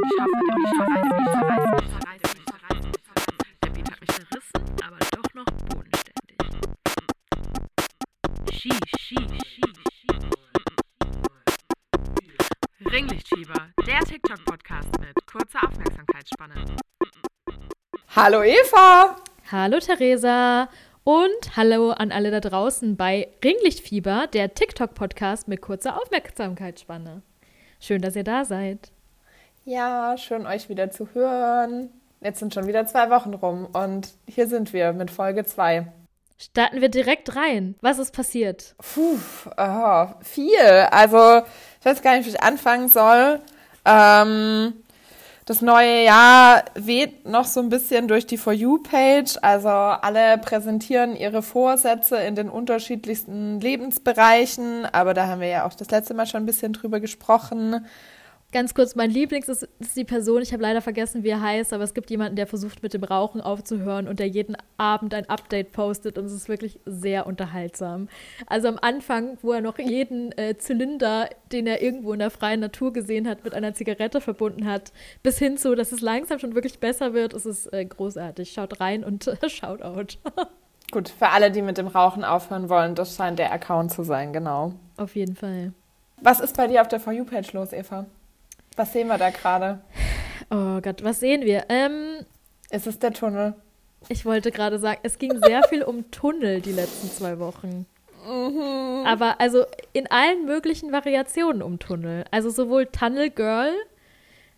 Der Beat hat mich zerrissen, aber doch noch bodenständig. Shi, shi, shi, shi. Ringlichtschieber, der TikTok-Podcast mit kurzer Aufmerksamkeitsspanne. Hallo Eva! Hallo Theresa und hallo an alle da draußen bei Ringlichtfieber, der TikTok-Podcast mit kurzer Aufmerksamkeitsspanne. Schön, dass ihr da seid. Ja, schön euch wieder zu hören. Jetzt sind schon wieder zwei Wochen rum und hier sind wir mit Folge 2. Starten wir direkt rein. Was ist passiert? Puh, oh, viel. Also, ich weiß gar nicht, wie ich anfangen soll. Ähm, das neue Jahr weht noch so ein bisschen durch die For You-Page. Also alle präsentieren ihre Vorsätze in den unterschiedlichsten Lebensbereichen. Aber da haben wir ja auch das letzte Mal schon ein bisschen drüber gesprochen. Ganz kurz, mein Lieblings ist, ist die Person, ich habe leider vergessen, wie er heißt, aber es gibt jemanden, der versucht mit dem Rauchen aufzuhören und der jeden Abend ein Update postet und es ist wirklich sehr unterhaltsam. Also am Anfang, wo er noch jeden äh, Zylinder, den er irgendwo in der freien Natur gesehen hat, mit einer Zigarette verbunden hat, bis hin zu, dass es langsam schon wirklich besser wird, ist es äh, großartig. Schaut rein und äh, schaut out. Gut, für alle, die mit dem Rauchen aufhören wollen, das scheint der Account zu sein, genau. Auf jeden Fall. Was ist bei dir auf der For You-Page los, Eva? Was sehen wir da gerade? Oh Gott, was sehen wir? Ähm, ist es der Tunnel? Ich wollte gerade sagen, es ging sehr viel um Tunnel die letzten zwei Wochen. Mhm. Aber also in allen möglichen Variationen um Tunnel. Also sowohl Tunnel Girl,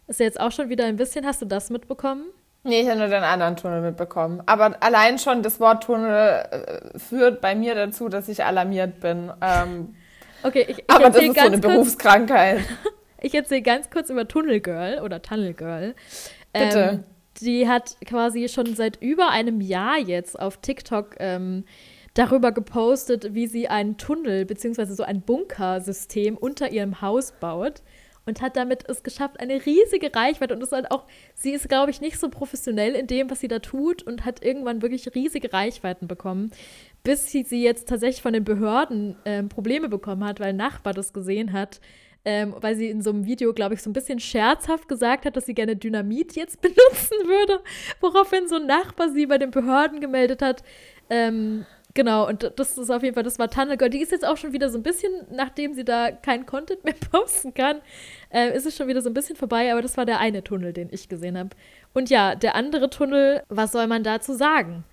ist ja jetzt auch schon wieder ein bisschen, hast du das mitbekommen? Nee, ich habe nur den anderen Tunnel mitbekommen. Aber allein schon das Wort Tunnel äh, führt bei mir dazu, dass ich alarmiert bin. Ähm, okay, ich, ich aber das ist so eine Berufskrankheit. Ich erzähle ganz kurz über Tunnel Girl oder Tunnel Girl. Bitte. Ähm, die hat quasi schon seit über einem Jahr jetzt auf TikTok ähm, darüber gepostet, wie sie einen Tunnel bzw. so ein Bunkersystem unter ihrem Haus baut und hat damit es geschafft, eine riesige Reichweite und ist halt auch, sie ist, glaube ich, nicht so professionell in dem, was sie da tut und hat irgendwann wirklich riesige Reichweiten bekommen, bis sie, sie jetzt tatsächlich von den Behörden äh, Probleme bekommen hat, weil ein Nachbar das gesehen hat, ähm, weil sie in so einem Video, glaube ich, so ein bisschen scherzhaft gesagt hat, dass sie gerne Dynamit jetzt benutzen würde, woraufhin so ein Nachbar sie bei den Behörden gemeldet hat. Ähm, genau, und das ist auf jeden Fall, das war Tunnel Girl. Die ist jetzt auch schon wieder so ein bisschen, nachdem sie da kein Content mehr posten kann, äh, ist es schon wieder so ein bisschen vorbei, aber das war der eine Tunnel, den ich gesehen habe. Und ja, der andere Tunnel, was soll man dazu sagen?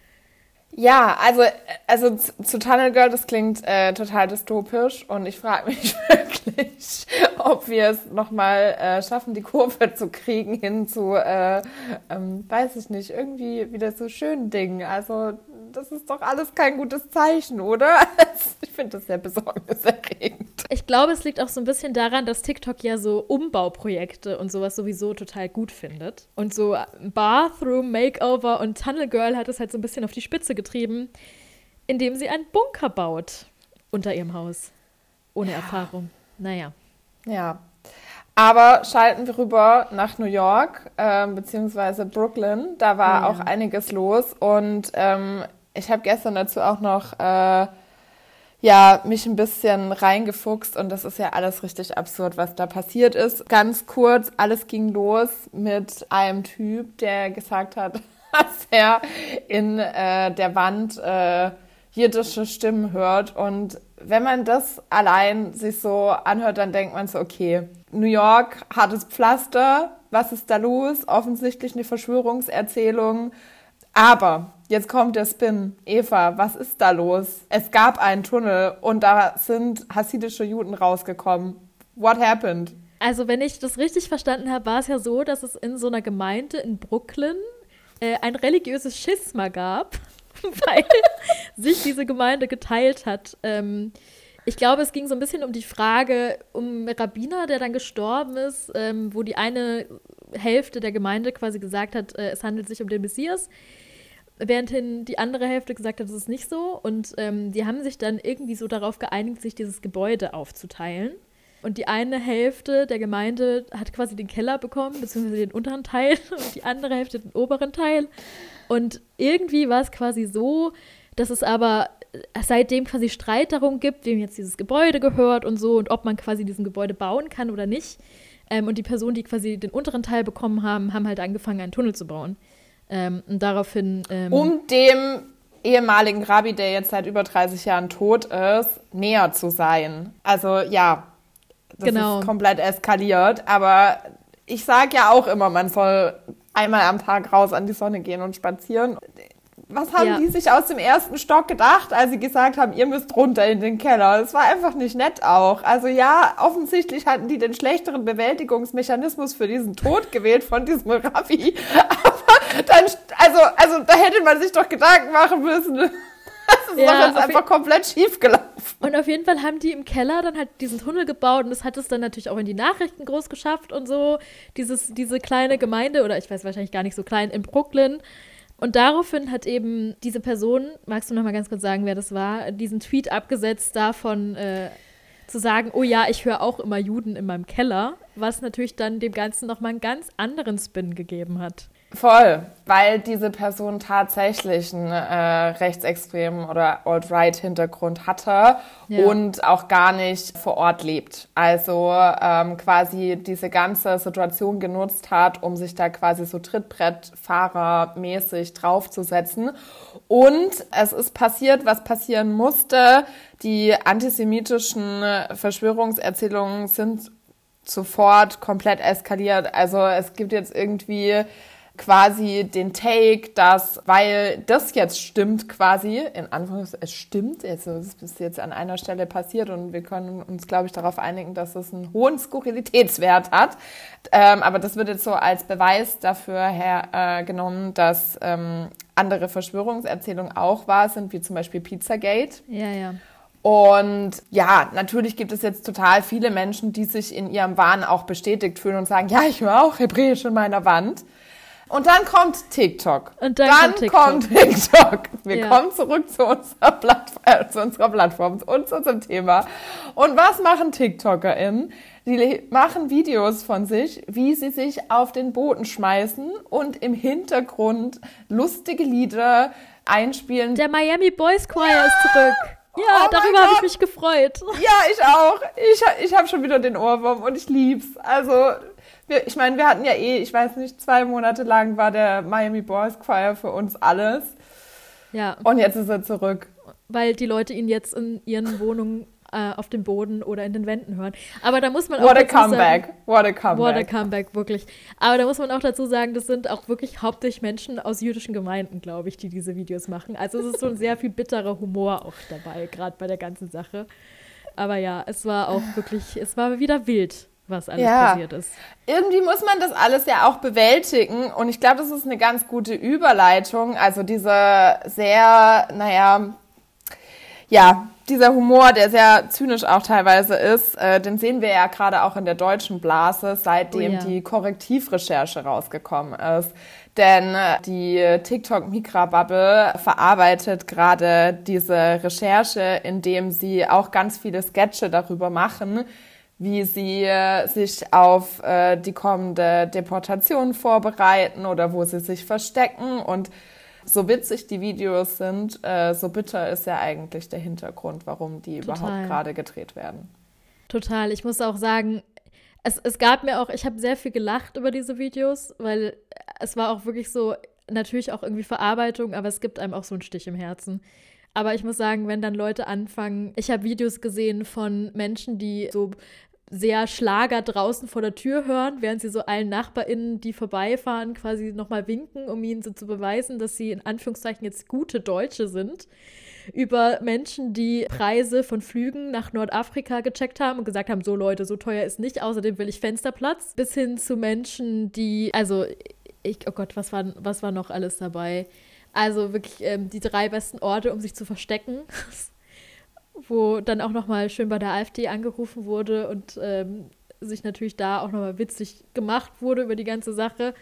Ja, also, also zu Tunnel Girl, das klingt äh, total dystopisch und ich frage mich wirklich, ob wir es nochmal äh, schaffen, die Kurve zu kriegen hin zu, äh, ähm, weiß ich nicht, irgendwie wieder so schönen Dingen. Also das ist doch alles kein gutes Zeichen, oder? ich finde das sehr besorgniserregend. Ich glaube, es liegt auch so ein bisschen daran, dass TikTok ja so Umbauprojekte und sowas sowieso total gut findet. Und so Bathroom Makeover und Tunnel Girl hat es halt so ein bisschen auf die Spitze getrieben, indem sie einen Bunker baut unter ihrem Haus. Ohne ja. Erfahrung. Naja. Ja, aber schalten wir rüber nach New York äh, beziehungsweise Brooklyn. Da war oh, ja. auch einiges los und ähm, ich habe gestern dazu auch noch äh, ja, mich ein bisschen reingefuchst und das ist ja alles richtig absurd, was da passiert ist. Ganz kurz, alles ging los mit einem Typ, der gesagt hat, dass er in äh, der Wand äh, jiddische Stimmen hört und wenn man das allein sich so anhört, dann denkt man so, okay, New York, hartes Pflaster, was ist da los? Offensichtlich eine Verschwörungserzählung. Aber jetzt kommt der Spin. Eva, was ist da los? Es gab einen Tunnel und da sind hasidische Juden rausgekommen. What happened? Also, wenn ich das richtig verstanden habe, war es ja so, dass es in so einer Gemeinde in Brooklyn äh, ein religiöses Schisma gab, weil sich diese Gemeinde geteilt hat. Ähm, ich glaube, es ging so ein bisschen um die Frage, um Rabbiner, der dann gestorben ist, ähm, wo die eine Hälfte der Gemeinde quasi gesagt hat, äh, es handelt sich um den Messias, währendhin die andere Hälfte gesagt hat, es ist nicht so. Und ähm, die haben sich dann irgendwie so darauf geeinigt, sich dieses Gebäude aufzuteilen. Und die eine Hälfte der Gemeinde hat quasi den Keller bekommen, beziehungsweise den unteren Teil, und die andere Hälfte den oberen Teil. Und irgendwie war es quasi so, dass es aber seitdem quasi Streit darum gibt, wem jetzt dieses Gebäude gehört und so und ob man quasi diesen Gebäude bauen kann oder nicht. Ähm, und die Personen, die quasi den unteren Teil bekommen haben, haben halt angefangen, einen Tunnel zu bauen. Ähm, und daraufhin. Ähm, um dem ehemaligen Rabbi, der jetzt seit über 30 Jahren tot ist, näher zu sein. Also ja, das Genau. ist komplett eskaliert. Aber ich sage ja auch immer, man soll einmal am Tag raus an die Sonne gehen und spazieren. Was haben Ja. die sich aus dem ersten Stock gedacht, als sie gesagt haben, ihr müsst runter in den Keller? Das war einfach nicht nett auch. Also ja, offensichtlich hatten die den schlechteren Bewältigungsmechanismus für diesen Tod gewählt von diesem Rabbi. Aber dann, also, also da hätte man sich doch Gedanken machen müssen. Das ist Ja, doch jetzt einfach komplett schief gelaufen. Und auf jeden Fall haben die im Keller dann halt diesen Tunnel gebaut und das hat es dann natürlich auch in die Nachrichten groß geschafft und so. Dieses, diese kleine Gemeinde, oder ich weiß wahrscheinlich gar nicht so klein, in Brooklyn. Und daraufhin hat eben diese Person, magst du noch mal ganz kurz sagen, wer das war, diesen Tweet abgesetzt davon, äh, zu sagen, oh ja, ich höre auch immer Juden in meinem Keller, was natürlich dann dem Ganzen noch mal einen ganz anderen Spin gegeben hat. Voll, weil diese Person tatsächlich einen äh, rechtsextremen oder Alt-Right-Hintergrund hatte Ja. und auch gar nicht vor Ort lebt. Also ähm, quasi diese ganze Situation genutzt hat, um sich da quasi so Trittbrettfahrermäßig draufzusetzen. Und es ist passiert, was passieren musste. Die antisemitischen Verschwörungserzählungen sind sofort komplett eskaliert. Also es gibt jetzt irgendwie quasi den Take, dass, weil das jetzt stimmt quasi, in Anführungszeichen, es stimmt, also es ist jetzt an einer Stelle passiert und wir können uns, glaube ich, darauf einigen, dass es einen hohen Skurrilitätswert hat. Ähm, aber das wird jetzt so als Beweis dafür hergenommen, äh, dass ähm, andere Verschwörungserzählungen auch wahr sind, wie zum Beispiel Pizzagate. Ja, ja. Und ja, natürlich gibt es jetzt total viele Menschen, die sich in ihrem Wahn auch bestätigt fühlen und sagen, ja, ich höre auch Hebräisch in meiner Wand. Und dann kommt TikTok. Und dann kommt TikTok. kommt TikTok. Wir Ja. kommen zurück zu unserer, Platt äh, zu unserer Plattform und zu unserem Thema. Und was machen TikTokerInnen? Die machen Videos von sich, wie sie sich auf den Boden schmeißen und im Hintergrund lustige Lieder einspielen, Der Miami Boys Choir ist zurück. Ja, Oh darüber habe ich mich gefreut. Ja, ich auch. Ich, ich habe schon wieder den Ohrwurm und ich lieb's. Also, wir, ich meine, wir hatten ja eh, ich weiß nicht, zwei Monate lang war der Miami Boys Choir für uns alles. Ja, Und jetzt ist er zurück. weil die Leute ihn jetzt in ihren Wohnungen äh, auf dem Boden oder in den Wänden hören. Aber da muss man auch What a dazu sagen, comeback. What a What a comeback. comeback, wirklich. Aber da muss man auch dazu sagen, das sind auch wirklich hauptsächlich Menschen aus jüdischen Gemeinden, glaube ich, die diese Videos machen. Also es ist so ein sehr viel bitterer Humor auch dabei, gerade bei der ganzen Sache. Aber ja, es war auch wirklich, es war wieder wild, was alles Ja. passiert ist. Irgendwie muss man das alles ja auch bewältigen. Und ich glaube, das ist eine ganz gute Überleitung. Also diese sehr, naja, ja, dieser Humor, der sehr zynisch auch teilweise ist, äh, den sehen wir ja gerade auch in der deutschen Blase, seitdem Oh ja. die Korrektivrecherche rausgekommen ist. Denn äh, die TikTok-Migra-Bubble verarbeitet gerade diese Recherche, indem sie auch ganz viele Sketche darüber machen, wie sie äh, sich auf äh, die kommende Deportation vorbereiten oder wo sie sich verstecken. Und so witzig die Videos sind, äh, so bitter ist ja eigentlich der Hintergrund, warum die Total. überhaupt gerade gedreht werden. Total. Ich muss auch sagen, es, es gab mir auch, ich habe sehr viel gelacht über diese Videos, weil es war auch wirklich so, natürlich auch irgendwie Verarbeitung, aber es gibt einem auch so einen Stich im Herzen. Aber ich muss sagen, wenn dann Leute anfangen, ich habe Videos gesehen von Menschen, die so sehr Schlager draußen vor der Tür hören, während sie so allen NachbarInnen, die vorbeifahren, quasi nochmal winken, um ihnen so zu beweisen, dass sie in Anführungszeichen jetzt gute Deutsche sind über Menschen, die Preise von Flügen nach Nordafrika gecheckt haben und gesagt haben, so Leute, so teuer ist nicht, außerdem will ich Fensterplatz, bis hin zu Menschen, die, also ich, oh Gott, was war, was war noch alles dabei? Also wirklich ähm, die drei besten Orte, um sich zu verstecken, wo dann auch nochmal schön bei der AfD angerufen wurde und ähm, sich natürlich da auch nochmal witzig gemacht wurde über die ganze Sache,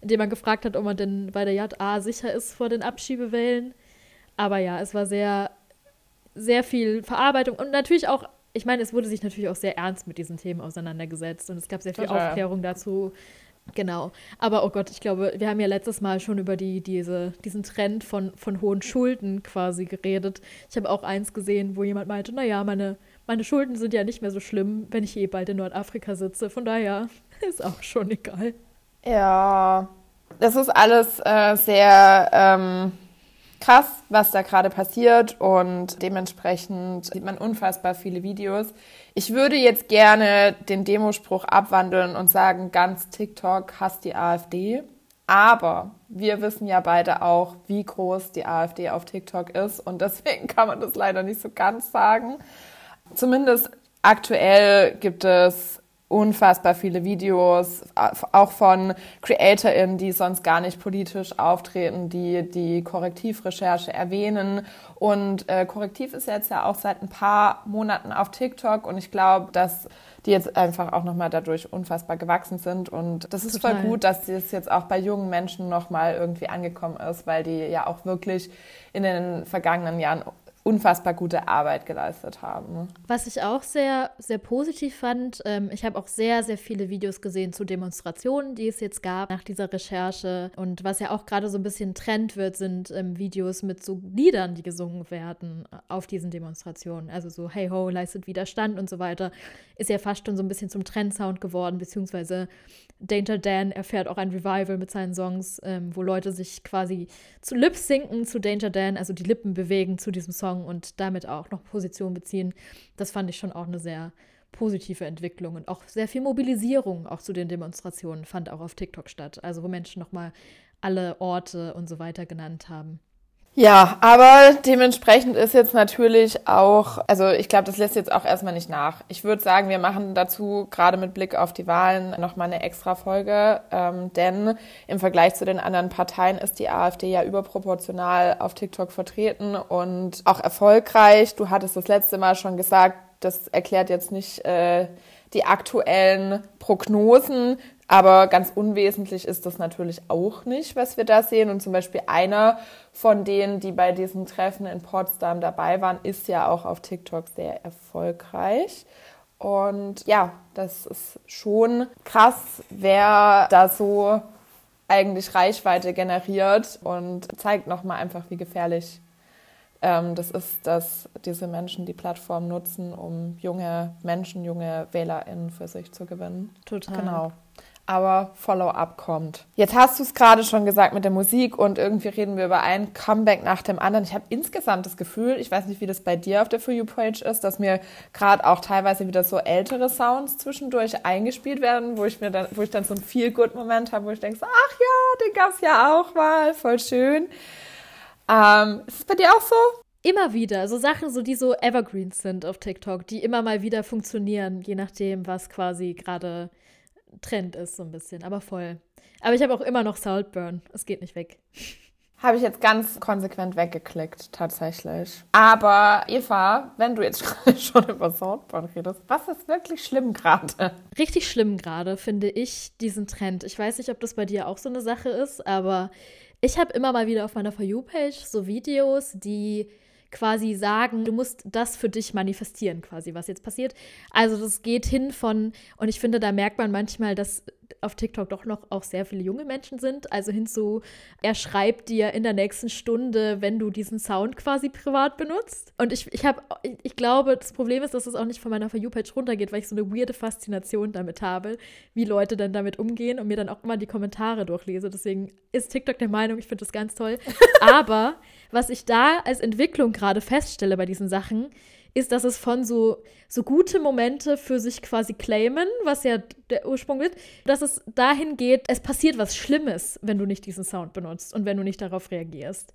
indem man gefragt hat, ob man denn bei der JA sicher ist vor den Abschiebewellen. Aber ja, es war sehr, sehr viel Verarbeitung und natürlich auch, ich meine, es wurde sich natürlich auch sehr ernst mit diesen Themen auseinandergesetzt und es gab sehr viel Total. Aufklärung dazu. Genau. Aber oh Gott, ich glaube, wir haben ja letztes Mal schon über die, diese, diesen Trend von, von hohen Schulden quasi geredet. Ich habe auch eins gesehen, wo jemand meinte, naja, meine, meine Schulden sind ja nicht mehr so schlimm, wenn ich eh bald in Nordafrika sitze. Von daher ist auch schon egal. Ja, das ist alles äh, sehr ähm, krass, was da gerade passiert und dementsprechend sieht man unfassbar viele Videos. Ich würde jetzt gerne den Demospruch abwandeln und sagen, ganz TikTok hasst die AfD. Aber wir wissen ja beide auch, wie groß die AfD auf TikTok ist und deswegen kann man das leider nicht so ganz sagen. Zumindest aktuell gibt es unfassbar viele Videos, auch von CreatorInnen, die sonst gar nicht politisch auftreten, die die Korrektivrecherche erwähnen. Und äh, Korrektiv ist jetzt ja auch seit ein paar Monaten auf TikTok und ich glaube, dass die jetzt einfach auch nochmal dadurch unfassbar gewachsen sind. Und das ist Total. voll gut, dass das jetzt auch bei jungen Menschen nochmal irgendwie angekommen ist, weil die ja auch wirklich in den vergangenen Jahren unfassbar gute Arbeit geleistet haben. Was ich auch sehr, sehr positiv fand, ähm, ich habe auch sehr, sehr viele Videos gesehen zu Demonstrationen, die es jetzt gab nach dieser Recherche. Und was ja auch gerade so ein bisschen Trend wird, sind ähm, Videos mit so Liedern, die gesungen werden äh, auf diesen Demonstrationen. Also so Hey Ho, leistet Widerstand und so weiter. Ist ja fast schon so ein bisschen zum Trendsound geworden, beziehungsweise Danger Dan erfährt auch ein Revival mit seinen Songs, ähm, wo Leute sich quasi zu Lip sinken zu Danger Dan, also die Lippen bewegen zu diesem Song Song und damit auch noch Position beziehen. Das fand ich schon auch eine sehr positive Entwicklung und auch sehr viel Mobilisierung auch zu den Demonstrationen fand auch auf TikTok statt. Also wo Menschen nochmal alle Orte und so weiter genannt haben. Ja, aber dementsprechend ist jetzt natürlich auch, also ich glaube, das lässt jetzt auch erstmal nicht nach. Ich würde sagen, wir machen dazu gerade mit Blick auf die Wahlen nochmal eine extra Folge, ähm, denn im Vergleich zu den anderen Parteien ist die AfD ja überproportional auf TikTok vertreten und auch erfolgreich. Du hattest das letzte Mal schon gesagt, das erklärt jetzt nicht äh, die aktuellen Prognosen. Aber ganz unwesentlich ist das natürlich auch nicht, was wir da sehen. Und zum Beispiel einer von denen, die bei diesem Treffen in Potsdam dabei waren, ist ja auch auf TikTok sehr erfolgreich. Und ja, das ist schon krass, wer da so eigentlich Reichweite generiert und zeigt nochmal einfach, wie gefährlich ähm, das ist, dass diese Menschen die Plattform nutzen, um junge Menschen, junge WählerInnen für sich zu gewinnen. Total. Genau aber Follow-up kommt. Jetzt hast du es gerade schon gesagt mit der Musik und irgendwie reden wir über ein Comeback nach dem anderen. Ich habe insgesamt das Gefühl, ich weiß nicht, wie das bei dir auf der For You Page ist, dass mir gerade auch teilweise wieder so ältere Sounds zwischendurch eingespielt werden, wo ich mir dann, wo ich dann so einen Feel Good Moment habe, wo ich denke, ach ja, den gab es ja auch mal, voll schön. Ähm, ist es bei dir auch so? Immer wieder, so Sachen, so die so Evergreens sind auf TikTok, die immer mal wieder funktionieren, je nachdem, was quasi gerade Trend ist, so ein bisschen, aber voll. Aber ich habe auch immer noch Saltburn. Es geht nicht weg. Habe ich jetzt ganz konsequent weggeklickt, tatsächlich. Aber Eva, wenn du jetzt schon über Saltburn redest, was ist wirklich schlimm gerade? Richtig schlimm gerade, finde ich, diesen Trend. Ich weiß nicht, ob das bei dir auch so eine Sache ist, aber ich habe immer mal wieder auf meiner For You-Page so Videos, die quasi sagen, du musst das für dich manifestieren, quasi, was jetzt passiert. Also das geht hin von, und ich finde, da merkt man manchmal, dass auf TikTok doch noch auch sehr viele junge Menschen sind. Also hinzu, er schreibt dir in der nächsten Stunde, wenn du diesen Sound quasi privat benutzt. Und ich, ich habe, ich, ich, glaube, das Problem ist, dass es auch nicht von meiner For You-Page runtergeht, weil ich so eine weirde Faszination damit habe, wie Leute dann damit umgehen und mir dann auch immer die Kommentare durchlese. Deswegen ist TikTok der Meinung, ich finde das ganz toll. Aber was ich da als Entwicklung gerade feststelle bei diesen Sachen, ist, dass es von so, so gute Momente für sich quasi claimen, was ja der Ursprung ist, dass es dahin geht, es passiert was Schlimmes, wenn du nicht diesen Sound benutzt und wenn du nicht darauf reagierst.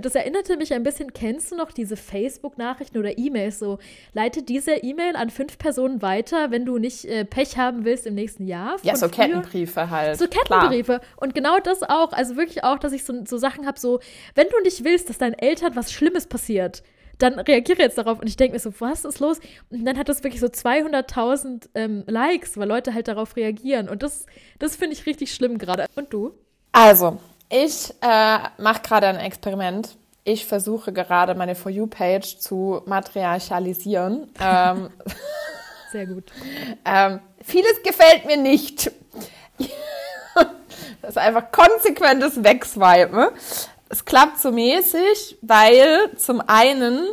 Das erinnerte mich ein bisschen, kennst du noch diese Facebook-Nachrichten oder E-Mails so, leite diese E-Mail an fünf Personen weiter, wenn du nicht äh, Pech haben willst im nächsten Jahr. Ja, so früher. Kettenbriefe halt. So Kettenbriefe. Klar. Und genau das auch, also wirklich auch, dass ich so, so Sachen habe, so, wenn du nicht willst, dass deinen Eltern was Schlimmes passiert, dann reagiere jetzt darauf und ich denke mir so, was ist los? Und dann hat das wirklich so 200.000 ähm, Likes, weil Leute halt darauf reagieren. Und das, das finde ich richtig schlimm gerade. Und du? Also, ich äh, mache gerade ein Experiment. Ich versuche gerade meine For You-Page zu matriarchalisieren. ähm, Sehr gut. ähm, vieles gefällt mir nicht. das ist einfach konsequentes Wegswipen es klappt so mäßig, weil zum einen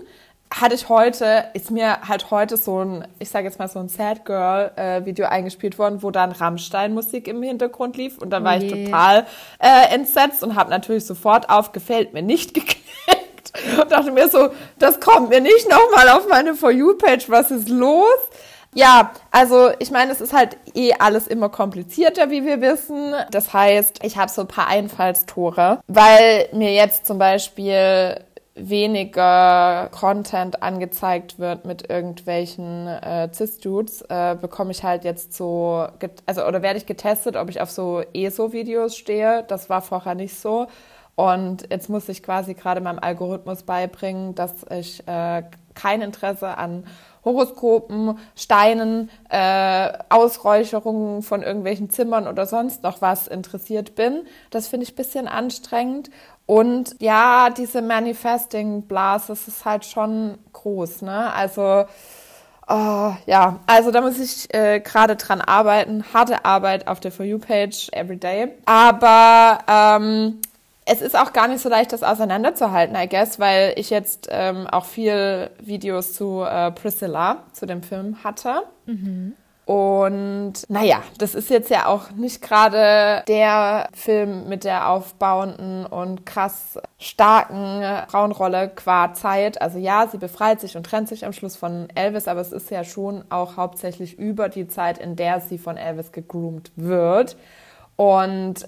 hatte ich heute, ist mir halt heute so ein, ich sage jetzt mal so ein Sad Girl äh, Video eingespielt worden, wo dann Rammstein-Musik im Hintergrund lief und da war Oh ich total äh, entsetzt und habe natürlich sofort auf gefällt mir nicht geklickt und dachte mir so, das kommt mir nicht nochmal auf meine For You-Page, was ist los? Ja, also ich meine, es ist halt eh alles immer komplizierter, wie wir wissen. Das heißt, ich habe so ein paar Einfallstore, weil mir jetzt zum Beispiel weniger Content angezeigt wird mit irgendwelchen äh, Cis-Dudes, äh, bekomme ich halt jetzt so, also oder werde ich getestet, ob ich auf so ESO-Videos stehe. Das war vorher nicht so. Und jetzt muss ich quasi gerade meinem Algorithmus beibringen, dass ich äh, kein Interesse an Horoskopen, Steinen, äh, Ausräucherungen von irgendwelchen Zimmern oder sonst noch was interessiert bin. Das finde ich ein bisschen anstrengend. Und ja, diese Manifesting Blase, das ist halt schon groß, ne? Also Oh, ja, also da muss ich äh, gerade dran arbeiten. Harte Arbeit auf der For You-Page everyday. Aber ähm, es ist auch gar nicht so leicht, das auseinanderzuhalten, I guess, weil ich jetzt ähm, auch viel Videos zu äh, Priscilla, zu dem Film hatte. Und naja, das ist jetzt ja auch nicht gerade der Film mit der aufbauenden und krass starken Frauenrolle qua Zeit. Also ja, sie befreit sich und trennt sich am Schluss von Elvis, aber es ist ja schon auch hauptsächlich über die Zeit, in der sie von Elvis gegroomt wird. Und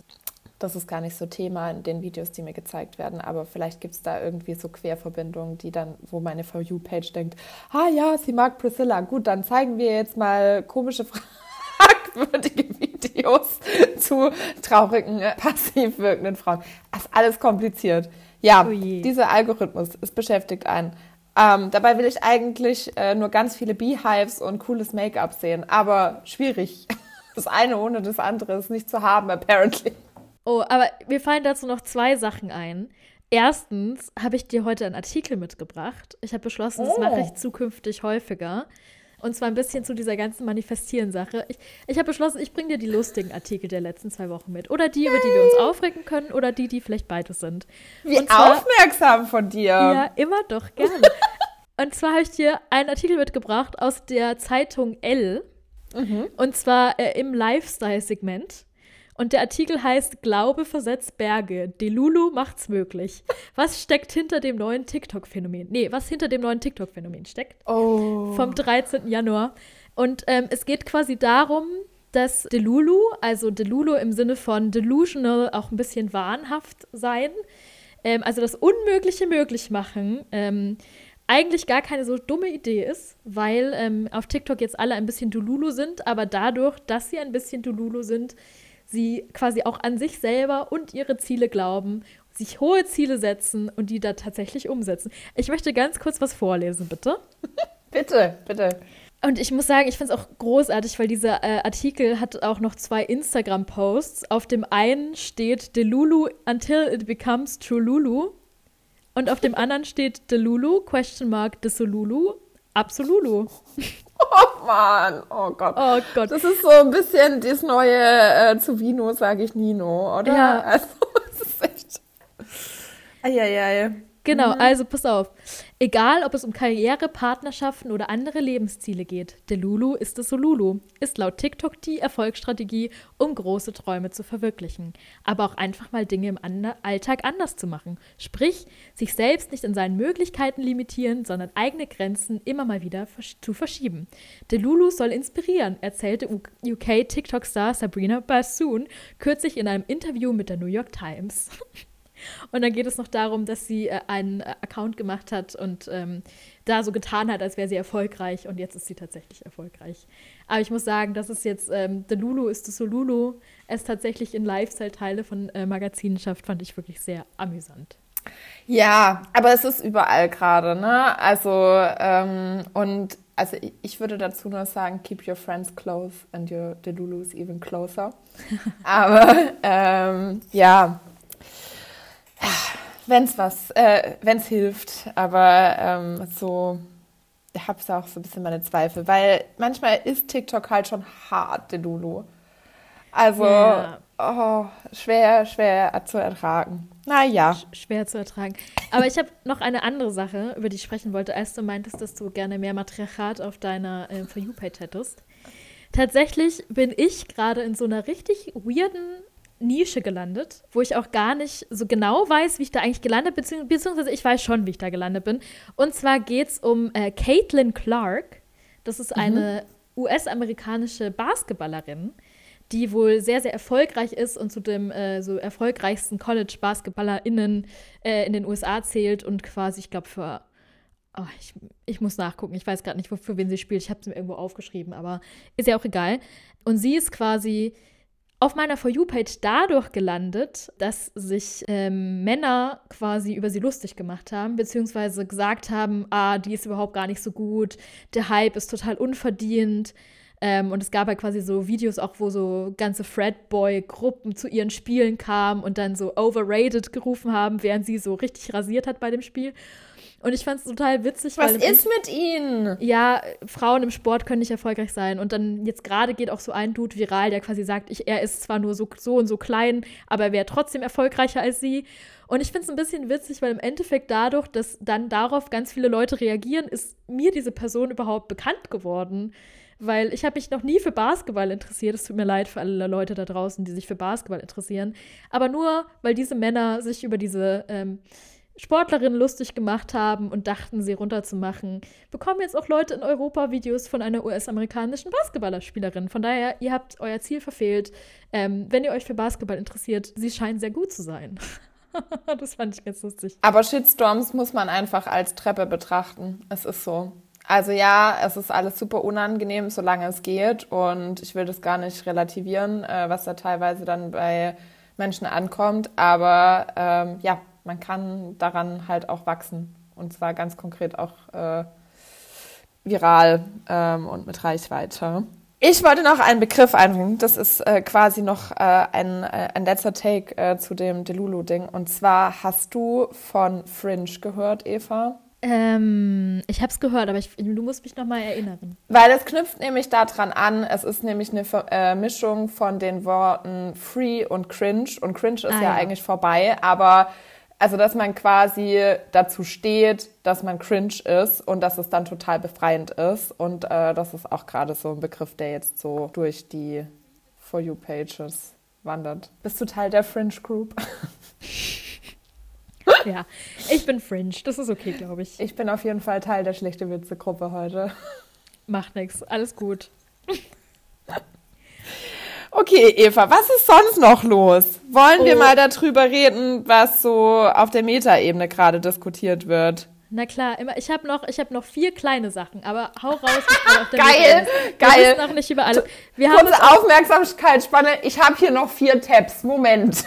das ist gar nicht so Thema in den Videos, die mir gezeigt werden, aber vielleicht gibt es da irgendwie so Querverbindungen, die dann, wo meine For You-Page denkt, ah ja, sie mag Priscilla, gut, dann zeigen wir jetzt mal komische, fragwürdige Videos zu traurigen, äh, passiv wirkenden Frauen. Das ist alles kompliziert. Ja, Oh dieser Algorithmus, es beschäftigt einen. Ähm, dabei will ich eigentlich äh, nur ganz viele Beehives und cooles Make-up sehen, aber schwierig. Das eine ohne das andere ist nicht zu haben, apparently. Oh, aber mir fallen dazu noch zwei Sachen ein. Erstens habe ich dir heute einen Artikel mitgebracht. Ich habe beschlossen, das Oh. mache ich zukünftig häufiger. Und zwar ein bisschen zu dieser ganzen Manifestieren-Sache. Ich, ich habe beschlossen, ich bringe dir die lustigen Artikel der letzten zwei Wochen mit. Oder die, über die wir uns aufregen können, oder die, die vielleicht beides sind. Wie zwar- aufmerksam von dir. Ja, immer doch, gerne. Und zwar habe ich dir einen Artikel mitgebracht aus der Zeitung L. Und zwar äh, im Lifestyle-Segment. Und der Artikel heißt Glaube versetzt Berge. Delulu macht's möglich. Was steckt hinter dem neuen TikTok-Phänomen? Nee, was hinter dem neuen TikTok-Phänomen steckt? Oh. vom 13. Januar. Und ähm, es geht quasi darum, dass Delulu, also Delulu im Sinne von delusional, auch ein bisschen wahnhaft sein, ähm, also das Unmögliche möglich machen, ähm, eigentlich gar keine so dumme Idee ist, weil ähm, auf TikTok jetzt alle ein bisschen Delulu sind, aber dadurch, dass sie ein bisschen Delulu sind, sie quasi auch an sich selber und ihre Ziele glauben, sich hohe Ziele setzen und die da tatsächlich umsetzen. Ich möchte ganz kurz was vorlesen, bitte. Bitte, bitte. Und ich muss sagen, ich finde es auch großartig, weil dieser äh, Artikel hat auch noch zwei Instagram-Posts. Auf dem einen steht Delulu until it becomes true Lulu. Und auf dem anderen steht Delulu, question mark, Desolulu, Absolulu. Oh Mann, oh Gott. Oh Gott. Das ist so ein bisschen das neue äh, zu Vino, sage ich Nino, oder? Ja. Also, es ist echt. Eieiei. Genau, also pass auf. Egal, ob es um Karriere, Partnerschaften oder andere Lebensziele geht, Delulu ist es Solulu, ist laut TikTok die Erfolgsstrategie, um große Träume zu verwirklichen. Aber auch einfach mal Dinge im Ander Alltag anders zu machen. Sprich, sich selbst nicht in seinen Möglichkeiten limitieren, sondern eigene Grenzen immer mal wieder versch zu verschieben. Delulu soll inspirieren, erzählte UK-TikTok-Star Sabrina Bassoon kürzlich in einem Interview mit der New York Times. Und dann geht es noch darum, dass sie äh, einen äh, Account gemacht hat und ähm, da so getan hat, als wäre sie erfolgreich. Und jetzt ist sie tatsächlich erfolgreich. Aber ich muss sagen, das ist jetzt, ähm, The Lulu ist das so Lulu. Es tatsächlich in Lifestyle-Teile von äh, Magazinen schafft, fand ich wirklich sehr amüsant. Ja, aber es ist überall gerade, ne? Also, ähm, und also ich, ich würde dazu nur sagen, keep your friends close and your Delulus even closer. aber ähm, ja, wenn's was, äh, wenn's hilft, aber ähm, so, ich habe auch so ein bisschen meine Zweifel, weil manchmal ist TikTok halt schon hart, Delulu. Also, Ja. oh, schwer, schwer zu ertragen. Naja. Schwer zu ertragen. Aber ich habe noch eine andere Sache, über die ich sprechen wollte, als du meintest, dass du gerne mehr Matriarchat auf deiner äh, For You-Page hättest. Tatsächlich bin ich gerade in so einer richtig weirden Nische gelandet, wo ich auch gar nicht so genau weiß, wie ich da eigentlich gelandet bin, beziehungs beziehungsweise ich weiß schon, wie ich da gelandet bin. Und zwar geht es um äh, Caitlin Clark. Das ist eine mhm. US-amerikanische Basketballerin, die wohl sehr, sehr erfolgreich ist und zu dem äh, so erfolgreichsten College-BasketballerInnen äh, in den USA zählt und quasi, ich glaube, für Oh, ich, ich, muss nachgucken. Ich weiß gerade nicht, für wen sie spielt. Ich habe es mir irgendwo aufgeschrieben, aber ist ja auch egal. Und sie ist quasi auf meiner For You-Page dadurch gelandet, dass sich ähm, Männer quasi über sie lustig gemacht haben, beziehungsweise gesagt haben, ah, die ist überhaupt gar nicht so gut, der Hype ist total unverdient. Ähm, und es gab halt quasi so Videos auch, wo so ganze Fredboy-Gruppen zu ihren Spielen kamen und dann so overrated gerufen haben, während sie so richtig rasiert hat bei dem Spiel. Und ich fand es total witzig. Was ist mit ihnen? Ja, Frauen im Sport können nicht erfolgreich sein. Und dann jetzt gerade geht auch so ein Dude viral, der quasi sagt, ich, er ist zwar nur so, so und so klein, aber er wäre trotzdem erfolgreicher als sie. Und ich finde es ein bisschen witzig, weil im Endeffekt dadurch, dass dann darauf ganz viele Leute reagieren, ist mir diese Person überhaupt bekannt geworden. Weil ich habe mich noch nie für Basketball interessiert. Es tut mir leid für alle Leute da draußen, die sich für Basketball interessieren. Aber nur, weil diese Männer sich über diese ähm, Sportlerinnen lustig gemacht haben und dachten, sie runterzumachen, bekommen jetzt auch Leute in Europa Videos von einer US-amerikanischen Basketballerspielerin. Von daher, ihr habt euer Ziel verfehlt. Ähm, wenn ihr euch für Basketball interessiert, sie scheinen sehr gut zu sein. das fand ich ganz lustig. Aber Shitstorms muss man einfach als Treppe betrachten. Es ist so. Also ja, es ist alles super unangenehm, solange es geht. Und ich will das gar nicht relativieren, äh, was da teilweise dann bei Menschen ankommt. Aber ähm, ja, man kann daran halt auch wachsen. Und zwar ganz konkret auch äh, viral ähm, und mit Reichweite. Ich wollte noch einen Begriff einbringen. Das ist äh, quasi noch äh, ein, äh, ein letzter Take äh, zu dem Delulu-Ding. Und zwar hast du von Fringe gehört, Eva? Ähm, ich habe es gehört, aber ich, du musst mich noch mal erinnern. Weil es knüpft nämlich daran an, es ist nämlich eine äh, Mischung von den Worten free und cringe. Und cringe ist ah, ja, ja, eigentlich vorbei, aber also, dass man quasi dazu steht, dass man cringe ist und dass es dann total befreiend ist. Und äh, das ist auch gerade so ein Begriff, der jetzt so durch die For You Pages wandert. Bist du Teil der Fringe Group? ja, ich bin Fringe. Das ist okay, glaube ich. Ich bin auf jeden Fall Teil der schlechte Witze Gruppe heute. Macht nichts. Alles gut. Okay, Eva, was ist sonst noch los? Wollen oh. wir mal darüber reden, was so auf der Metaebene gerade diskutiert wird? Na klar, immer. Ich habe noch, ich habe noch vier kleine Sachen, aber hau raus. Was auf der geil, geil. Wir noch nicht über alle. Wir Kurze haben Aufmerksamkeitsspanne. Ich habe hier noch vier Tabs. Moment.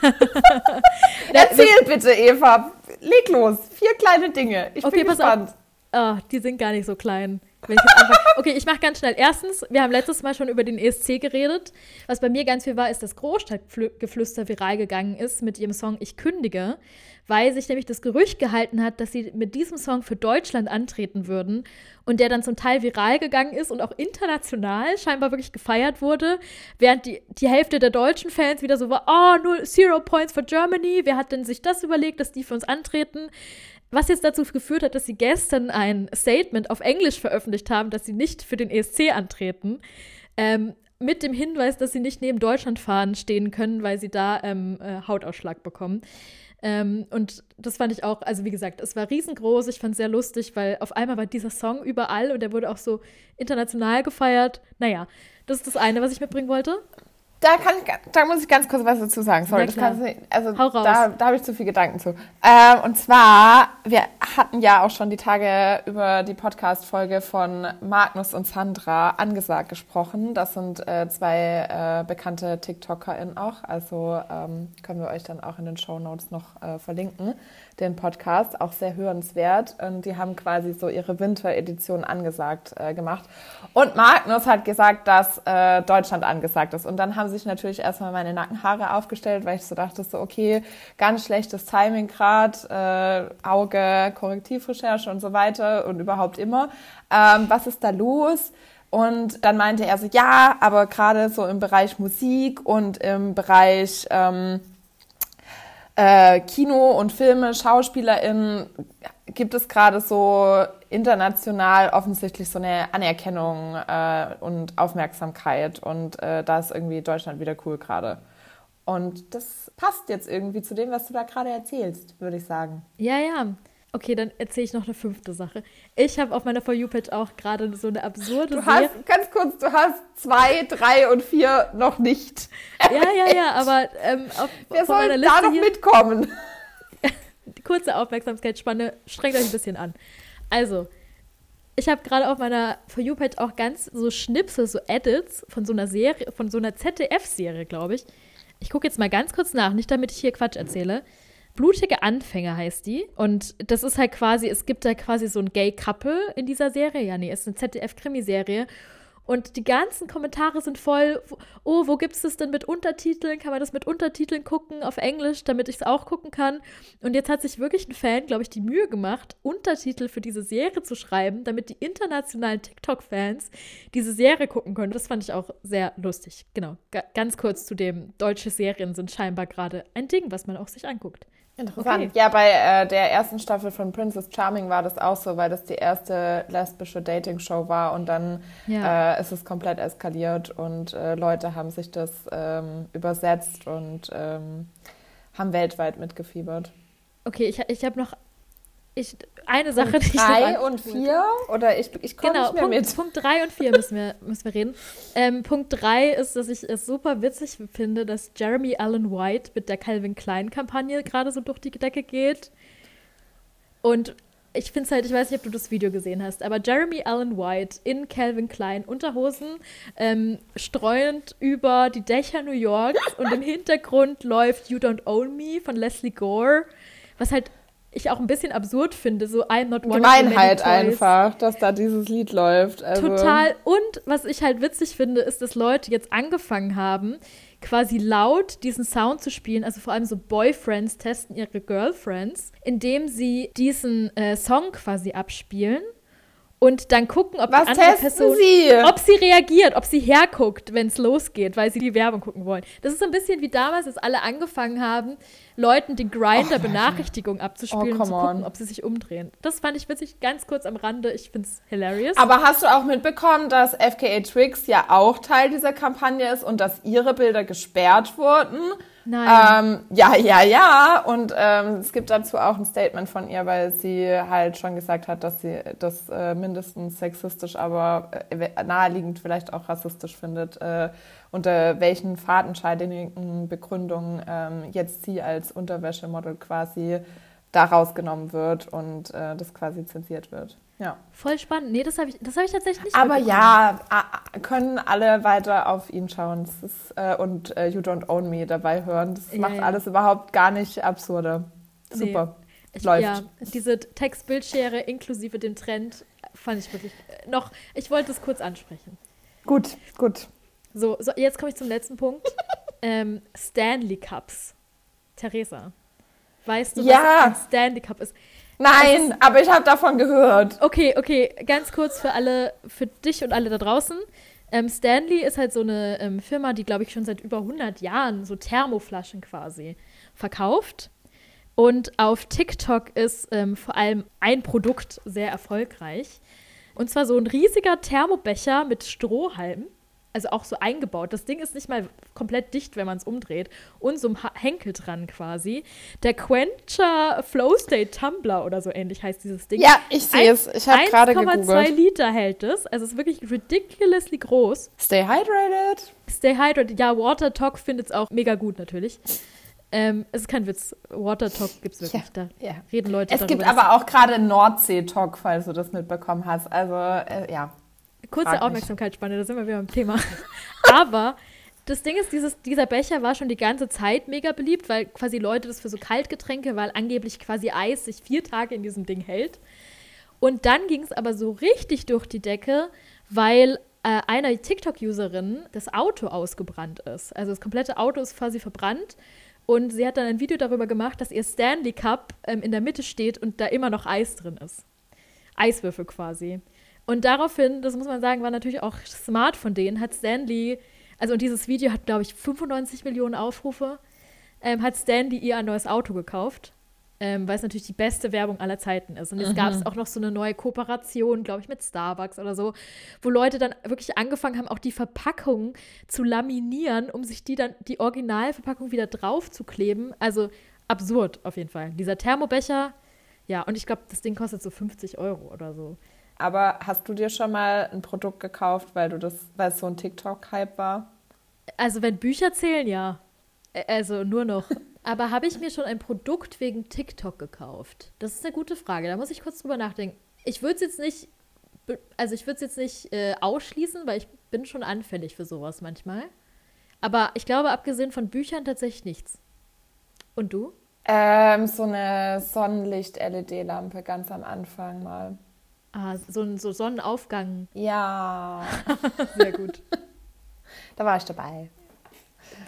Erzähl bitte, Eva. Leg los. Vier kleine Dinge. Ich okay, bin gespannt. Oh, die sind gar nicht so klein. Ich einfach, okay, ich mache ganz schnell. Erstens, wir haben letztes Mal schon über den ESC geredet. Was bei mir ganz viel war, ist, dass Großstadtgeflüster viral gegangen ist mit ihrem Song Ich kündige, weil sich nämlich das Gerücht gehalten hat, dass sie mit diesem Song für Deutschland antreten würden und der dann zum Teil viral gegangen ist und auch international scheinbar wirklich gefeiert wurde, während die, die Hälfte der deutschen Fans wieder so war, oh, nur Zero Points for Germany, wer hat denn sich das überlegt, dass die für uns antreten? Was jetzt dazu geführt hat, dass sie gestern ein Statement auf Englisch veröffentlicht haben, dass sie nicht für den ESC antreten. Ähm, mit dem Hinweis, dass sie nicht neben Deutschland fahren stehen können, weil sie da ähm, äh, Hautausschlag bekommen. Ähm, und das fand ich auch, also wie gesagt, es war riesengroß. Ich fand es sehr lustig, weil auf einmal war dieser Song überall und der wurde auch so international gefeiert. Naja, das ist das eine, was ich mitbringen wollte. Da, kann ich, da muss ich ganz kurz was dazu sagen. Sorry, das kannst du, also da, da habe ich zu viel Gedanken zu. Ähm, und zwar, wir hatten ja auch schon die Tage über die Podcast-Folge von Magnus und Sandra angesagt gesprochen. Das sind äh, zwei äh, bekannte TikTokerInnen auch. Also ähm, können wir euch dann auch in den Show Notes noch äh, verlinken den Podcast, auch sehr hörenswert. Und die haben quasi so ihre Winteredition angesagt äh, gemacht. Und Magnus hat gesagt, dass äh, Deutschland angesagt ist. Und dann haben sich natürlich erstmal meine Nackenhaare aufgestellt, weil ich so dachte, so okay, ganz schlechtes Timing gerade, äh, Auge, Korrektivrecherche und so weiter und überhaupt immer. Ähm, was ist da los? Und dann meinte er so, ja, aber gerade so im Bereich Musik und im Bereich ähm, äh, Kino und Filme, SchauspielerInnen gibt es gerade so international offensichtlich so eine Anerkennung äh, und Aufmerksamkeit und äh, da ist irgendwie Deutschland wieder cool gerade. Und das passt jetzt irgendwie zu dem, was du da gerade erzählst, würde ich sagen. Ja, ja. Okay, dann erzähle ich noch eine fünfte Sache. Ich habe auf meiner For You-Page auch gerade so eine absurde Du hast, Serie. ganz kurz, du hast zwei, drei und vier noch nicht. Ja, ja, ja, aber ähm, auf, Wer soll da noch hier, mitkommen? Kurze Aufmerksamkeitsspanne, strengt euch ein bisschen an. Also, ich habe gerade auf meiner For You-Page auch ganz so Schnipsel, so Edits von so einer Serie, von so einer ZDF-Serie, glaube ich. Ich gucke jetzt mal ganz kurz nach, nicht damit ich hier Quatsch erzähle. Blutige Anfänger heißt die. Und das ist halt quasi, es gibt da quasi so ein Gay-Couple in dieser Serie. Ja, nee, ist eine ZDF-Krimiserie. Und die ganzen Kommentare sind voll, oh, wo gibt es das denn mit Untertiteln? Kann man das mit Untertiteln gucken auf Englisch, damit ich es auch gucken kann? Und jetzt hat sich wirklich ein Fan, glaube ich, die Mühe gemacht, Untertitel für diese Serie zu schreiben, damit die internationalen TikTok-Fans diese Serie gucken können. Das fand ich auch sehr lustig. Genau. Ga ganz kurz zu dem, deutsche Serien sind scheinbar gerade ein Ding, was man auch sich anguckt. Interessant. Okay. Ja, bei äh, der ersten Staffel von Princess Charming war das auch so, weil das die erste lesbische Dating-Show war und dann Ja. äh, ist es komplett eskaliert und äh, Leute haben sich das ähm, übersetzt und ähm, haben weltweit mitgefiebert. Okay, ich, ich habe noch ich, eine Sache, die ich Drei und vier? Oder ich, ich komme Genau, nicht mehr Punkt, mit. Punkt 3 und 4 müssen wir, müssen wir reden. Ähm, Punkt 3 ist, dass ich es super witzig finde, dass Jeremy Allen White mit der Calvin Klein-Kampagne gerade so durch die Decke geht. Und ich finde es halt, ich weiß nicht, ob du das Video gesehen hast, aber Jeremy Allen White in Calvin Klein Unterhosen, ähm, streuend über die Dächer New Yorks und im Hintergrund läuft You Don't Own Me von Leslie Gore, was halt ich auch ein bisschen absurd finde, so I'm not one of the many Gemeinheit einfach, dass da dieses Lied läuft. Also, Total. Und was ich halt witzig finde, ist, dass Leute jetzt angefangen haben, quasi laut diesen Sound zu spielen. Also vor allem so Boyfriends testen ihre Girlfriends, indem sie diesen äh, Song quasi abspielen und dann gucken, ob Was die andere Person, Sie? ob sie reagiert, ob sie herguckt, wenn es losgeht, weil sie die Werbung gucken wollen. Das ist so ein bisschen wie damals, als alle angefangen haben, Leuten die Grinder-Benachrichtigung abzuspielen Oh, und zu come gucken, on. ob sie sich umdrehen. Das fand ich witzig, ganz kurz am Rande. Ich finde es hilarious. Aber hast du auch mitbekommen, dass FKA Twigs ja auch Teil dieser Kampagne ist und dass ihre Bilder gesperrt wurden? Ähm, ja, ja, ja. Und ähm, es gibt dazu auch ein Statement von ihr, weil sie halt schon gesagt hat, dass sie das äh, mindestens sexistisch, aber äh, naheliegend vielleicht auch rassistisch findet, äh, unter welchen fadenscheinigen Begründungen ähm, jetzt sie als Unterwäschemodel quasi da rausgenommen wird und äh, das quasi zensiert wird. Ja. Voll spannend. Nee, das habe ich, das hab ich tatsächlich nicht Aber ja, können alle weiter auf ihn schauen ist, äh, und äh, You Don't Own Me dabei hören. Das Ja, macht ja. alles überhaupt gar nicht absurder. Nee. Super. Ich, läuft. Ja, diese Textbildschere inklusive dem Trend fand ich wirklich äh, noch. Ich wollte es kurz ansprechen. Gut, gut. So, so jetzt komme ich zum letzten Punkt. ähm, Stanley Cups. Theresa, weißt du, Ja. was ein Stanley Cup ist? Nein, aber ich habe davon gehört. Okay, okay, ganz kurz für alle, für dich und alle da draußen. Ähm, Stanley ist halt so eine ähm, Firma, die, glaube ich, schon seit über 100 Jahren so Thermoflaschen quasi verkauft. Und auf TikTok ist ähm, vor allem ein Produkt sehr erfolgreich. Und zwar so ein riesiger Thermobecher mit Strohhalmen. Also auch so eingebaut. Das Ding ist nicht mal komplett dicht, wenn man es umdreht. Und so ein Henkel dran quasi. Der Quencher Flow State Tumbler oder so ähnlich heißt dieses Ding. Ja, ich sehe es. Ich habe gerade 1,2 gegoogelt. Liter hält es. Also es ist wirklich ridiculously groß. Stay hydrated. Stay hydrated. Ja, Water Talk findet es auch mega gut natürlich. Ähm, es ist kein Witz. Water Talk gibt es wirklich. Da Ja. reden Leute Es darüber. gibt aber auch gerade Nordsee-Talk, falls du das mitbekommen hast. Also, äh, ja. Kurze Frag. Aufmerksamkeitsspanne, da sind wir wieder beim Thema. Aber das Ding ist, dieses, dieser Becher war schon die ganze Zeit mega beliebt, weil quasi Leute das für so Kaltgetränke, weil angeblich quasi Eis sich vier Tage in diesem Ding hält. Und dann ging es aber so richtig durch die Decke, weil äh, einer TikTok-Userin das Auto ausgebrannt ist. Also das komplette Auto ist quasi verbrannt. Und sie hat dann ein Video darüber gemacht, dass ihr Stanley Cup ähm, in der Mitte steht und da immer noch Eis drin ist. Eiswürfel quasi. Und daraufhin, das muss man sagen, war natürlich auch smart von denen, hat Stanley, also und dieses Video hat, glaube ich, 95 Millionen Aufrufe, ähm, hat Stanley ihr ein neues Auto gekauft ähm, weil es natürlich die beste Werbung aller Zeiten ist. Und jetzt mhm. gab es auch noch so eine neue Kooperation, glaube ich, mit Starbucks oder so, wo Leute dann wirklich angefangen haben, auch die Verpackung zu laminieren, um sich die dann, die Originalverpackung wieder drauf zu kleben. Also absurd auf jeden Fall. Dieser Thermobecher, ja, und ich glaube, das Ding kostet so 50 Euro oder so. Aber hast du dir schon mal ein Produkt gekauft, weil du das, weil es so ein TikTok-Hype war? Also wenn Bücher zählen, ja. Also nur noch. Aber habe ich mir schon ein Produkt wegen TikTok gekauft? Das ist eine gute Frage. Da muss ich kurz drüber nachdenken. Ich würde es jetzt nicht, also ich würde es jetzt nicht äh, ausschließen, weil ich bin schon anfällig für sowas manchmal. Aber ich glaube, abgesehen von Büchern tatsächlich nichts. Und du? Ähm, so eine Sonnenlicht-LED-Lampe ganz am Anfang mal. Ah, so ein so Sonnenaufgang. Ja. Sehr gut. da war ich dabei.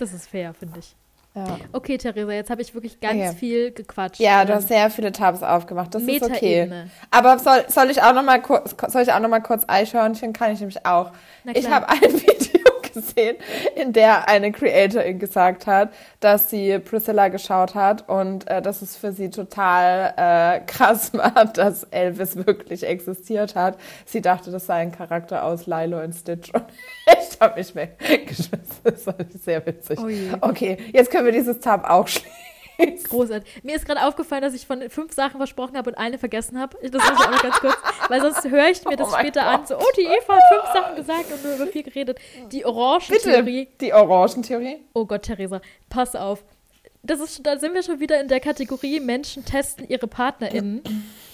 Das ist fair, finde ich. Ja. Okay, Theresa, jetzt habe ich wirklich ganz okay. viel gequatscht. Ja, du hast sehr viele Tabs aufgemacht. Das ist okay. Aber soll, soll ich auch noch mal kurz, soll ich auch noch mal kurz Eichhörnchen? Kann ich nämlich auch. Ich habe ein Video gesehen, in der eine Creatorin gesagt hat, dass sie Priscilla geschaut hat und äh, dass es für sie total äh, krass war, dass Elvis wirklich existiert hat. Sie dachte, das sei ein Charakter aus Lilo und Stitch und ich habe mich weggeschmissen. Das war sehr witzig. Oh okay, jetzt können wir dieses Tab auch schließen. Großartig. Mir ist gerade aufgefallen, dass ich von fünf Sachen versprochen habe und eine vergessen habe. Das muss ich auch noch ganz kurz, weil sonst höre ich mir das oh später Gott. an. So, oh, die Eva hat fünf Sachen gesagt und nur über vier geredet. Die Orangentheorie. Die Orangentheorie? Oh Gott, Theresa, pass auf. Das ist, da sind wir schon wieder in der Kategorie Menschen testen ihre PartnerInnen.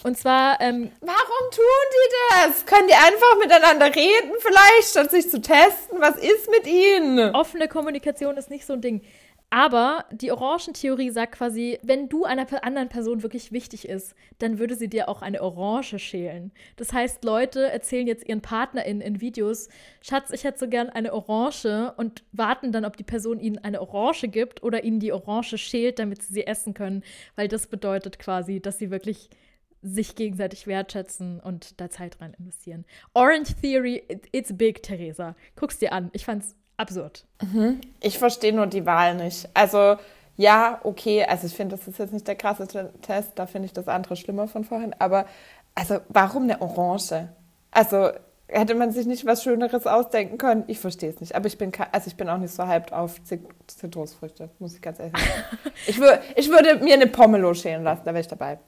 Und zwar. Ähm, Warum tun die das? Können die einfach miteinander reden, vielleicht, statt sich zu testen? Was ist mit ihnen? Offene Kommunikation ist nicht so ein Ding. Aber die Orangentheorie sagt quasi, wenn du einer anderen Person wirklich wichtig ist, dann würde sie dir auch eine Orange schälen. Das heißt, Leute erzählen jetzt ihren PartnerInnen in Videos, Schatz, ich hätte so gern eine Orange und warten dann, ob die Person ihnen eine Orange gibt oder ihnen die Orange schält, damit sie sie essen können. Weil das bedeutet quasi, dass sie wirklich sich gegenseitig wertschätzen und da Zeit rein investieren. Orange Theory, it's big, Theresa. Guck's dir an. Ich fand's absurd. Mhm. Ich verstehe nur die Wahl nicht. Also, ja, okay, also ich finde, das ist jetzt nicht der krasse Test, da finde ich das andere schlimmer von vorhin, aber also warum eine Orange? Also hätte man sich nicht was Schöneres ausdenken können? Ich verstehe es nicht. Aber ich bin, also ich bin auch nicht so hyped auf Zitrusfrüchte, muss ich ganz ehrlich sagen. ich, wür, ich würde mir eine Pomelo schälen lassen, da wäre ich dabei.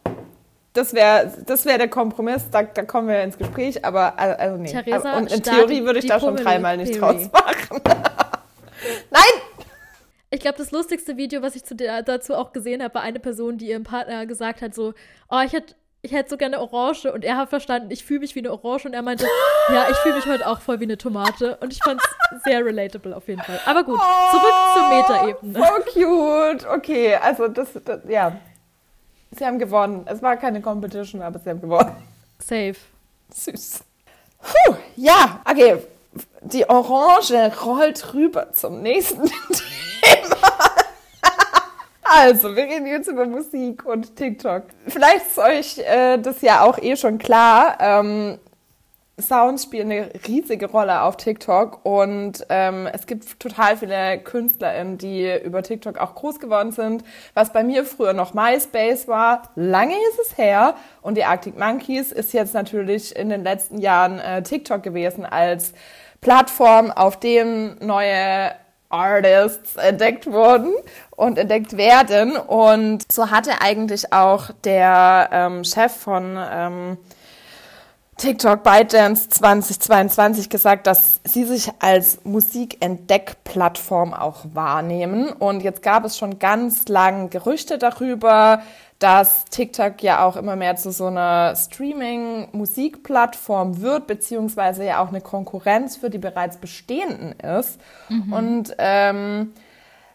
Das wäre das wär der Kompromiss, da, da kommen wir ins Gespräch, aber also nee. Theresa und in Theorie würde ich da schon dreimal nicht draus machen. Nein! Ich glaube, das lustigste Video, was ich zu dazu auch gesehen habe, war eine Person, die ihrem Partner gesagt hat, so, oh, ich hätte ich hätte so gerne Orange und er hat verstanden, ich fühle mich wie eine Orange und er meinte, ja, ich fühle mich heute auch voll wie eine Tomate und ich fand es sehr relatable auf jeden Fall. Aber gut, zurück oh, zur Metaebene. So cute. Okay, also das, das, ja, Sie haben gewonnen. Es war keine Competition, aber sie haben gewonnen. Safe. Süß. Puh, ja, okay. Die Orange rollt rüber zum nächsten Thema. Also, wir reden jetzt über Musik und TikTok. Vielleicht ist euch äh, das ja auch eh schon klar. Ähm, Sounds spielen eine riesige Rolle auf TikTok und ähm, es gibt total viele KünstlerInnen, die über TikTok auch groß geworden sind. Was bei mir früher noch MySpace war, lange ist es her. Und die Arctic Monkeys ist jetzt natürlich in den letzten Jahren äh, TikTok gewesen als Plattform, auf dem neue Artists entdeckt wurden und entdeckt werden. Und so hatte eigentlich auch der ähm, Chef von ähm, TikTok ByteDance 2022 gesagt, dass sie sich als Musikentdeck-Plattform auch wahrnehmen. Und jetzt gab es schon ganz lang Gerüchte darüber, dass TikTok ja auch immer mehr zu so einer Streaming-Musikplattform wird, beziehungsweise ja auch eine Konkurrenz für die bereits bestehenden ist. Mhm. Und ähm,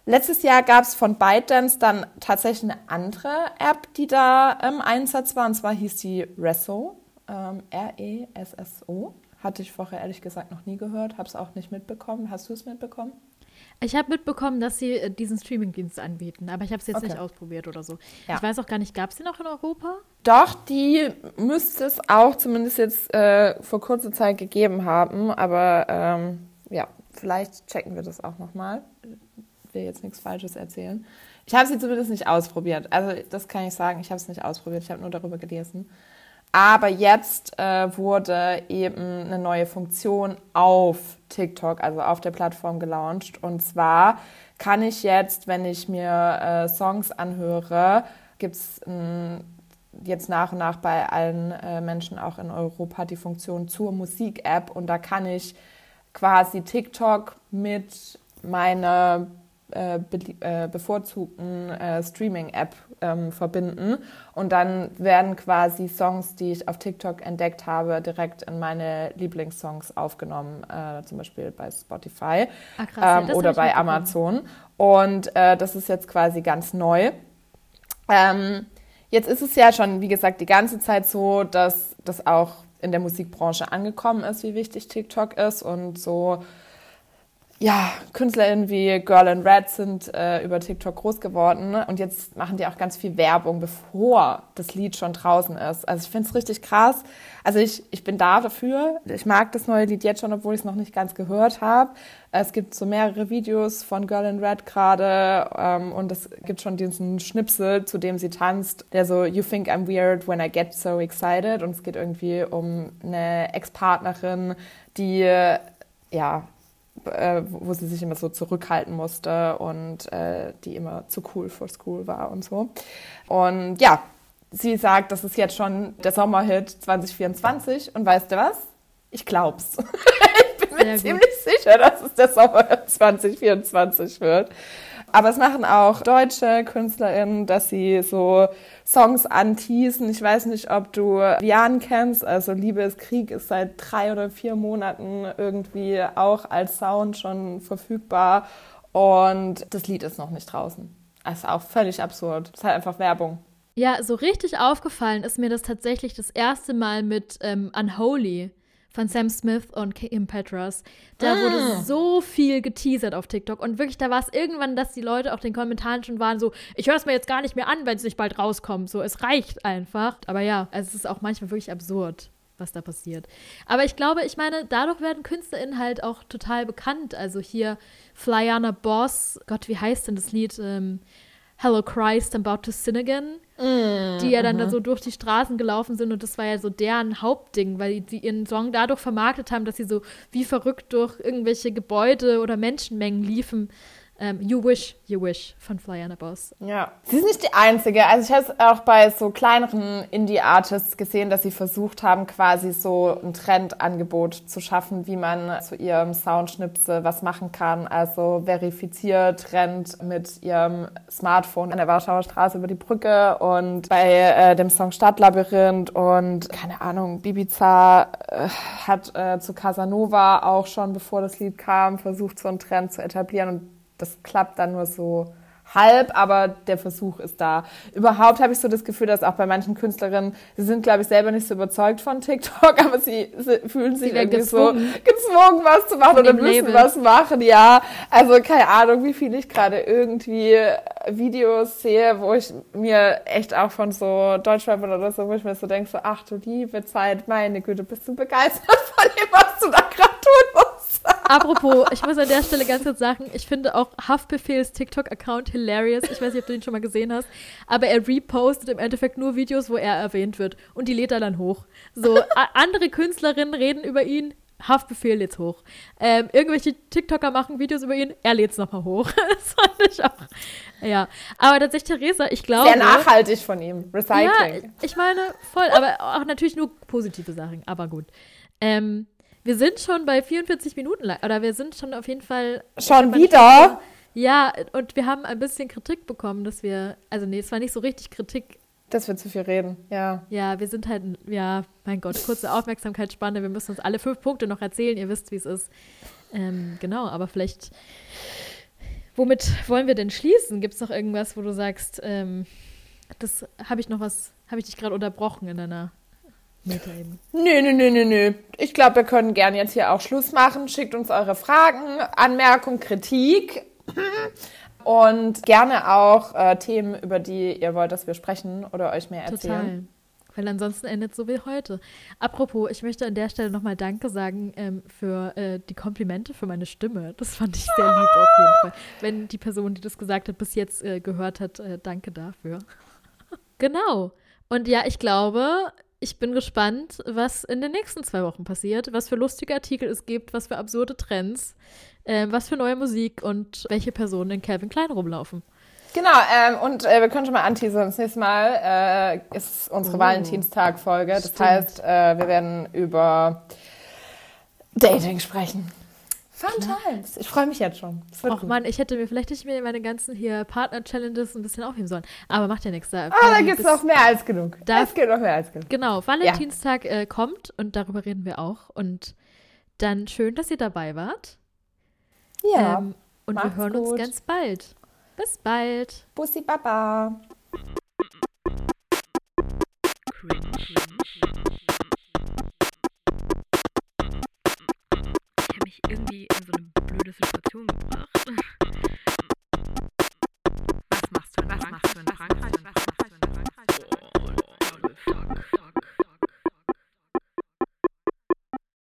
letztes Jahr gab es von ByteDance dann tatsächlich eine andere App, die da im Einsatz war, und zwar hieß die Resso ähm, R-E-S-S-O. Hatte ich vorher ehrlich gesagt noch nie gehört, habe es auch nicht mitbekommen. Hast du es mitbekommen? Ich habe mitbekommen, dass sie äh, diesen Streamingdienst anbieten, aber ich habe es jetzt Okay. nicht ausprobiert oder so. Ja. Ich weiß auch gar nicht, gab es den noch in Europa? Doch, die müsste es auch zumindest jetzt äh, vor kurzer Zeit gegeben haben, aber ähm, ja, vielleicht checken wir das auch nochmal. Ich will jetzt nichts Falsches erzählen. Ich habe sie zumindest nicht ausprobiert. Also das kann ich sagen, ich habe es nicht ausprobiert, ich habe nur darüber gelesen. Aber jetzt äh, wurde eben eine neue Funktion auf TikTok, also auf der Plattform gelauncht. Und zwar kann ich jetzt, wenn ich mir äh, Songs anhöre, gibt es jetzt nach und nach bei allen äh, Menschen auch in Europa die Funktion zur Musik-App. Und da kann ich quasi TikTok mit meiner äh, äh, bevorzugten äh, Streaming-App ähm, verbinden. Und dann werden quasi Songs, die ich auf TikTok entdeckt habe, direkt in meine Lieblingssongs aufgenommen, äh, zum Beispiel bei Spotify Ah, krass, ähm, oder bei. Amazon. Und äh, das ist jetzt quasi ganz neu. Ähm, jetzt ist es ja schon, wie gesagt, die ganze Zeit so, dass das auch in der Musikbranche angekommen ist, wie wichtig TikTok ist und so. Ja, KünstlerInnen wie Girl in Red sind äh, über TikTok groß geworden und jetzt machen die auch ganz viel Werbung, bevor das Lied schon draußen ist. Also ich finde es richtig krass. Also ich, ich bin da dafür. Ich mag das neue Lied jetzt schon, obwohl ich es noch nicht ganz gehört habe. Es gibt so mehrere Videos von Girl in Red gerade ähm, und es gibt schon diesen Schnipsel, zu dem sie tanzt, der so You think I'm weird when I get so excited und es geht irgendwie um eine Ex-Partnerin, die ja äh, wo sie sich immer so zurückhalten musste und äh, die immer zu cool for school war und so. Und ja, sie sagt, das ist jetzt schon der Sommerhit 2024 und weißt du was? Ich glaub's. ich bin mir Sehr gut. ziemlich sicher, dass es der Sommerhit 2024 wird. Aber es machen auch deutsche KünstlerInnen, dass sie so Songs anteasen. Ich weiß nicht, ob du Vian kennst. Also Liebe ist Krieg ist seit drei oder vier Monaten irgendwie auch als Sound schon verfügbar. Und das Lied ist noch nicht draußen. Das ist auch völlig absurd. Das ist halt einfach Werbung. Ja, so richtig aufgefallen ist mir das tatsächlich das erste Mal mit ähm, Unholy von Sam Smith und Kim Petras. Da Ah. wurde so viel geteasert auf TikTok und wirklich, da war es irgendwann, dass die Leute auf den Kommentaren schon waren so, ich höre es mir jetzt gar nicht mehr an, wenn es nicht bald rauskommt. So, es reicht einfach. Aber ja, also es ist auch manchmal wirklich absurd, was da passiert. Aber ich glaube, ich meine, dadurch werden KünstlerInnen halt auch total bekannt. Also hier Flyana Boss, Gott, wie heißt denn das Lied? Ähm, Hello Christ, I'm about to sin again die ja dann da so durch die Straßen gelaufen sind und das war ja so deren Hauptding, weil die ihren Song dadurch vermarktet haben, dass sie so wie verrückt durch irgendwelche Gebäude oder Menschenmengen liefen. Ähm, you Wish, You Wish von Flyana Boss. Ja. Sie ist nicht die einzige. Also ich habe es auch bei so kleineren Indie-Artists gesehen, dass sie versucht haben, quasi so ein Trendangebot zu schaffen, wie man zu ihrem Soundschnipsel was machen kann. Also verifiziert rennt mit ihrem Smartphone an der Warschauer Straße über die Brücke und bei äh, dem Song Stadtlabyrinth und keine Ahnung, Bibiza äh, hat äh, zu Casanova auch schon, bevor das Lied kam, versucht, so einen Trend zu etablieren und das klappt dann nur so halb, aber der Versuch ist da. Überhaupt habe ich so das Gefühl, dass auch bei manchen Künstlerinnen, sie sind, glaube ich, selber nicht so überzeugt von TikTok, aber sie, sie fühlen sich Sie irgendwie gezwungen. so gezwungen, was zu machen Von oder müssen Label. was machen, ja. Also keine Ahnung, wie viel ich gerade irgendwie Videos sehe, wo ich mir echt auch von so Deutschrappern oder so, wo ich mir so denke, so, ach du liebe Zeit, meine Güte, bist du begeistert von dem, was du da gerade? Apropos, ich muss an der Stelle ganz kurz sagen, ich finde auch Haftbefehls TikTok-Account hilarious. Ich weiß nicht, ob du den schon mal gesehen hast, aber er repostet im Endeffekt nur Videos, wo er erwähnt wird und die lädt er dann hoch. So, andere Künstlerinnen reden über ihn, Haftbefehl lädt's hoch. Ähm, irgendwelche TikToker machen Videos über ihn, er lädt's nochmal hoch. das fand ich auch. Ja, aber tatsächlich, Theresa, ich glaube. Sehr nachhaltig von ihm. Ja, Recycling. ich meine, voll, aber auch natürlich nur positive Sachen, aber gut. Ähm, wir sind schon bei 44 Minuten lang, oder wir sind schon auf jeden Fall. Schon wieder? Ja, und wir haben ein bisschen Kritik bekommen, dass wir, also nee, es war nicht so richtig Kritik. Dass wir zu viel reden, ja. Ja, wir sind halt, ja, mein Gott, kurze Aufmerksamkeitsspanne, wir müssen uns alle fünf Punkte noch erzählen, ihr wisst, wie es ist. Ähm, genau, aber vielleicht, womit wollen wir denn schließen? Gibt es noch irgendwas, wo du sagst, ähm, das habe ich noch was, habe ich dich gerade unterbrochen in deiner Meta-Ebene. Nö, nö, nö, nö, nö. Ich glaube, wir können gern jetzt hier auch Schluss machen. Schickt uns eure Fragen, Anmerkungen, Kritik und gerne auch äh, Themen, über die ihr wollt, dass wir sprechen oder euch mehr erzählen. Total. Weil ansonsten endet es so wie heute. Apropos, ich möchte an der Stelle nochmal Danke sagen ähm, für äh, die Komplimente für meine Stimme. Das fand ich sehr lieb auf jeden Fall. Wenn die Person, die das gesagt hat, bis jetzt äh, gehört hat, äh, danke dafür. genau. Und ja, ich glaube, ich bin gespannt, was in den nächsten zwei Wochen passiert, was für lustige Artikel es gibt, was für absurde Trends, äh, was für neue Musik und welche Personen in Calvin Klein rumlaufen. Genau, ähm, und äh, wir können schon mal anteasern. Das nächste Mal äh, ist unsere Oh, Valentinstag-Folge. Das stimmt. heißt, äh, wir werden über Dating sprechen. Fun Times. Ich freue mich jetzt schon. Och gut. Mann, ich hätte mir vielleicht nicht mehr meine ganzen hier Partner-Challenges ein bisschen aufheben sollen. Aber macht ja nichts. Da Ah, da gibt es noch mehr als genug. Da- es gibt noch mehr als genug. Genau, Valentinstag äh, kommt und darüber reden wir auch. Und dann schön, dass ihr dabei wart. Ja. Ähm, und wir hören uns gut. ganz bald. Bis bald. Bussi Baba. Cringe. mich irgendwie in so eine blöde Situation gebracht.